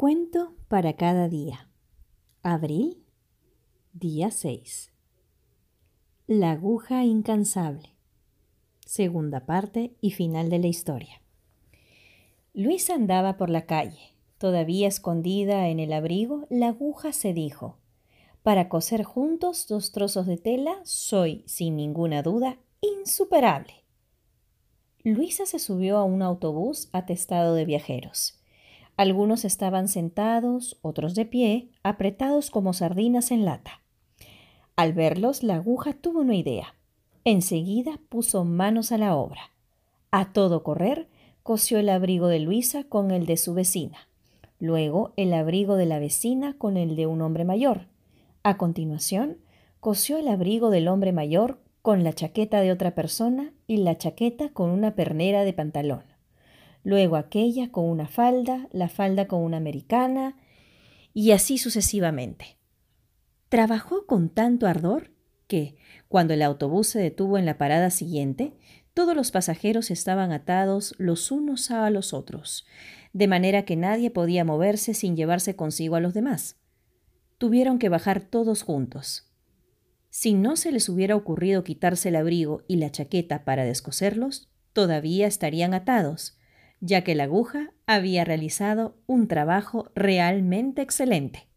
cuento para cada día. Abril, día 6. La aguja incansable. Segunda parte y final de la historia. Luisa andaba por la calle. Todavía escondida en el abrigo, la aguja se dijo, para coser juntos dos trozos de tela soy, sin ninguna duda, insuperable. Luisa se subió a un autobús atestado de viajeros. Algunos estaban sentados, otros de pie, apretados como sardinas en lata. Al verlos, la aguja tuvo una idea. Enseguida puso manos a la obra. A todo correr, cosió el abrigo de Luisa con el de su vecina. Luego, el abrigo de la vecina con el de un hombre mayor. A continuación, cosió el abrigo del hombre mayor con la chaqueta de otra persona y la chaqueta con una pernera de pantalón luego aquella con una falda, la falda con una americana, y así sucesivamente. Trabajó con tanto ardor que, cuando el autobús se detuvo en la parada siguiente, todos los pasajeros estaban atados los unos a los otros, de manera que nadie podía moverse sin llevarse consigo a los demás. Tuvieron que bajar todos juntos. Si no se les hubiera ocurrido quitarse el abrigo y la chaqueta para descoserlos, todavía estarían atados, ya que la aguja había realizado un trabajo realmente excelente.